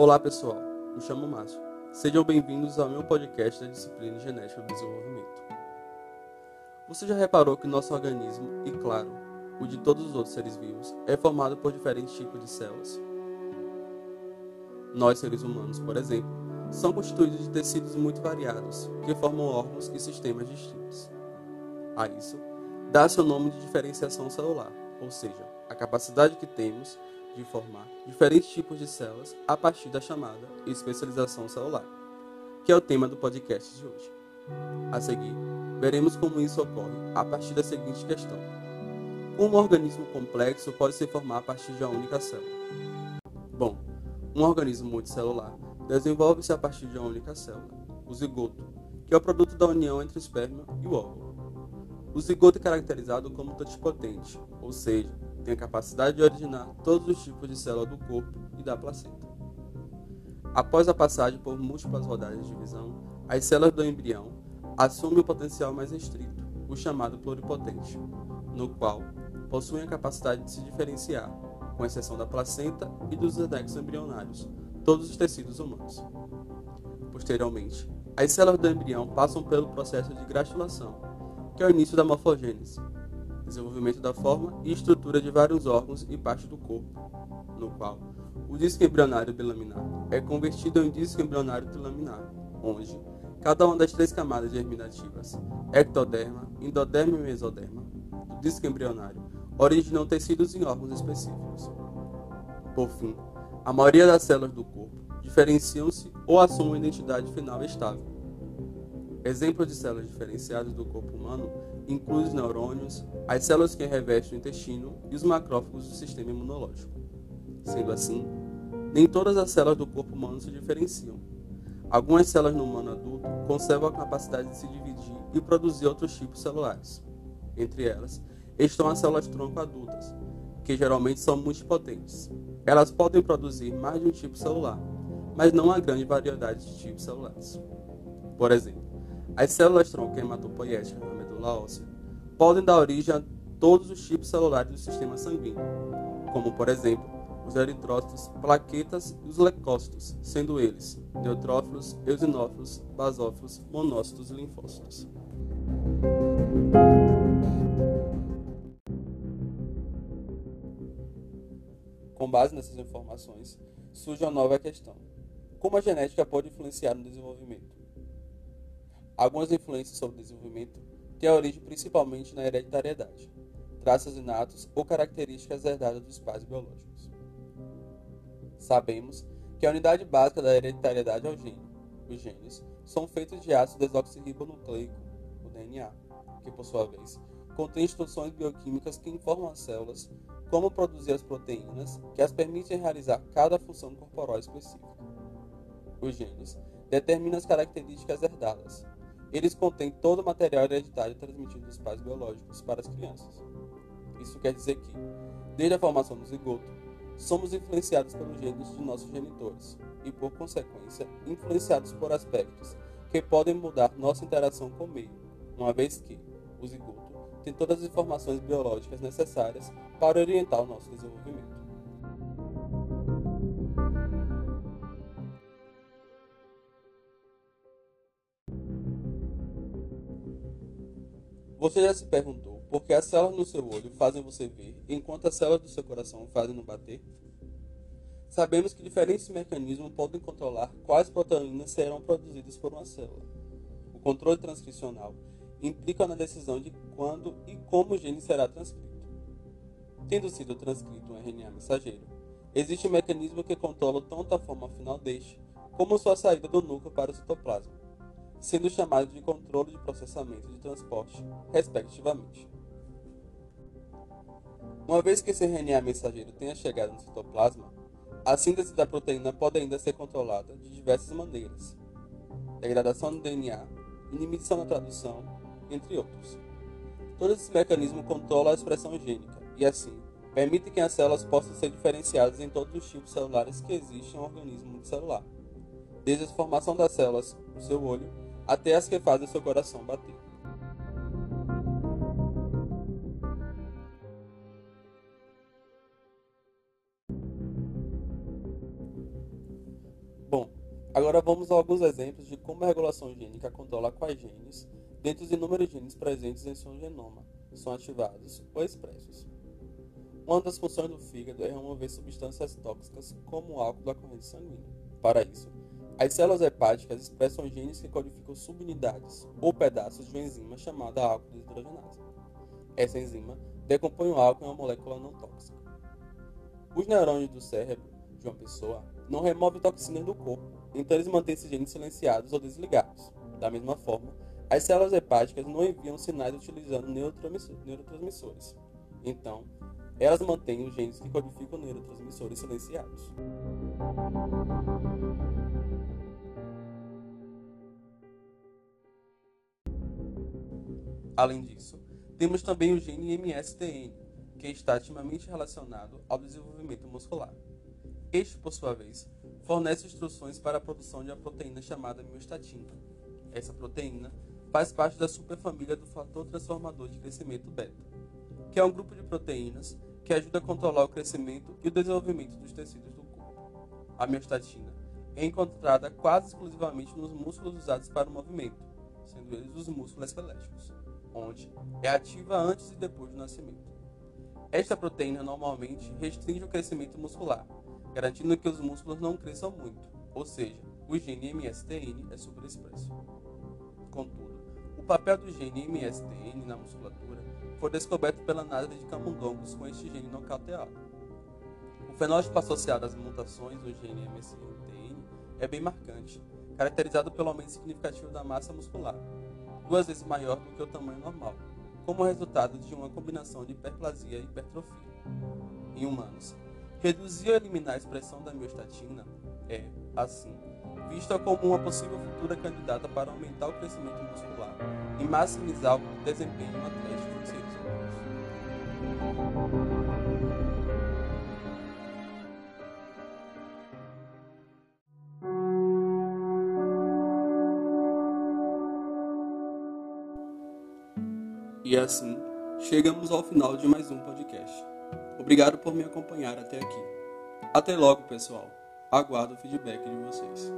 Olá pessoal, me chamo Márcio. Sejam bem-vindos ao meu podcast da disciplina Genética do Desenvolvimento. Você já reparou que nosso organismo, e claro, o de todos os outros seres vivos, é formado por diferentes tipos de células? Nós, seres humanos, por exemplo, são constituídos de tecidos muito variados, que formam órgãos e sistemas distintos. A isso, dá seu nome de diferenciação celular, ou seja, a capacidade que temos de formar diferentes tipos de células a partir da chamada especialização celular, que é o tema do podcast de hoje. A seguir, veremos como isso ocorre a partir da seguinte questão: Como um organismo complexo pode se formar a partir de uma única célula? Bom, um organismo multicelular desenvolve-se a partir de uma única célula, o zigoto, que é o produto da união entre o esperma e o óvulo. O zigoto é caracterizado como totipotente, ou seja, tem a capacidade de originar todos os tipos de célula do corpo e da placenta. Após a passagem por múltiplas rodadas de divisão, as células do embrião assumem o potencial mais restrito, o chamado pluripotente, no qual possuem a capacidade de se diferenciar, com exceção da placenta e dos anexos embrionários, todos os tecidos humanos. Posteriormente, as células do embrião passam pelo processo de gratulação, que é o início da morfogênese, desenvolvimento da forma e estrutura de vários órgãos e partes do corpo, no qual o disco embrionário bilaminar é convertido em disco embrionário trilaminar, onde cada uma das três camadas germinativas, ectoderma, endoderma e mesoderma, do disco embrionário, originam tecidos em órgãos específicos. Por fim, a maioria das células do corpo diferenciam-se ou assumem uma identidade final estável. Exemplos de células diferenciadas do corpo humano inclui os neurônios, as células que revestem o intestino e os macrófagos do sistema imunológico. Sendo assim, nem todas as células do corpo humano se diferenciam. Algumas células no humano adulto conservam a capacidade de se dividir e produzir outros tipos celulares. Entre elas, estão as células tronco adultas, que geralmente são multipotentes. Elas podem produzir mais de um tipo celular, mas não há grande variedade de tipos celulares. Por exemplo, as células tronco hematopoéticas medula óssea, podem dar origem a todos os tipos celulares do sistema sanguíneo, como por exemplo os eritrócitos, plaquetas e os leucócitos, sendo eles neutrófilos, eosinófilos, basófilos, monócitos e linfócitos. Com base nessas informações, surge uma nova questão: como a genética pode influenciar no desenvolvimento? Algumas influências sobre o desenvolvimento tem a origem principalmente na hereditariedade, traços inatos ou características herdadas dos pais biológicos. Sabemos que a unidade básica da hereditariedade é o gene. Os genes são feitos de ácido desoxirribonucleico, o DNA, que por sua vez contém instruções bioquímicas que informam as células como produzir as proteínas que as permitem realizar cada função corporal específica. Os genes determinam as características herdadas, eles contêm todo o material hereditário transmitido dos pais biológicos para as crianças. Isso quer dizer que, desde a formação do zigoto, somos influenciados pelos genes de nossos genitores e, por consequência, influenciados por aspectos que podem mudar nossa interação com o meio, uma vez que o zigoto tem todas as informações biológicas necessárias para orientar o nosso desenvolvimento. Você já se perguntou por que as células no seu olho fazem você ver, enquanto as células do seu coração fazem no bater? Sabemos que diferentes mecanismos podem controlar quais proteínas serão produzidas por uma célula. O controle transcricional implica na decisão de quando e como o gene será transcrito. Tendo sido transcrito um RNA mensageiro, existe um mecanismo que controla tanto a forma final deste, como sua saída do núcleo para o citoplasma sendo chamado de controle de processamento de transporte, respectivamente. Uma vez que esse RNA mensageiro tenha chegado no citoplasma, a síntese da proteína pode ainda ser controlada de diversas maneiras: degradação do DNA, inibição da tradução, entre outros. Todo esse mecanismo controla a expressão gênica e, assim, permite que as células possam ser diferenciadas em todos os tipos celulares que existem em um organismo celular, desde a formação das células no seu olho até as que fazem seu coração bater. Agora vamos a alguns exemplos de como a regulação gênica controla quais genes, dentre os inúmeros genes presentes em seu genoma, são ativados ou expressos. Uma das funções do fígado é remover substâncias tóxicas como o álcool da corrente sanguínea. Para isso, as células hepáticas expressam genes que codificam subunidades ou pedaços de uma enzima chamada álcool desidrogenase. Essa enzima decompõe o álcool em uma molécula não tóxica. Os neurônios do cérebro de uma pessoa não removem toxinas do corpo, então eles mantêm esses genes silenciados ou desligados. Da mesma forma, as células hepáticas não enviam sinais utilizando neurotransmissores. Então, elas mantêm os genes que codificam neurotransmissores silenciados. Além disso, temos também o gene MSTN, que está intimamente relacionado ao desenvolvimento muscular. Este, por sua vez, fornece instruções para a produção de uma proteína chamada miostatina. Essa proteína faz parte da superfamília do fator transformador de crescimento beta, que é um grupo de proteínas que ajuda a controlar o crescimento e o desenvolvimento dos tecidos do corpo. A miostatina é encontrada quase exclusivamente nos músculos usados para o movimento, sendo eles os músculos esqueléticos onde é ativa antes e depois do nascimento. Esta proteína normalmente restringe o crescimento muscular, garantindo que os músculos não cresçam muito, ou seja, o gene MSTN é superexpresso. Contudo, o papel do gene MSTN na musculatura foi descoberto pela análise de camundongos com este gene nocauteado. O fenótipo associado às mutações do gene MSTN é bem marcante, caracterizado pelo aumento significativo da massa muscular, duas vezes maior do que o tamanho normal, como resultado de uma combinação de hiperplasia e hipertrofia. Em humanos, reduzir ou eliminar a expressão da miostatina é, assim, vista como uma possível futura candidata para aumentar o crescimento muscular e maximizar o desempenho atlético dos seres humanos. E assim, chegamos ao final de mais um podcast. Obrigado por me acompanhar até aqui. Até logo, pessoal. Aguardo o feedback de vocês.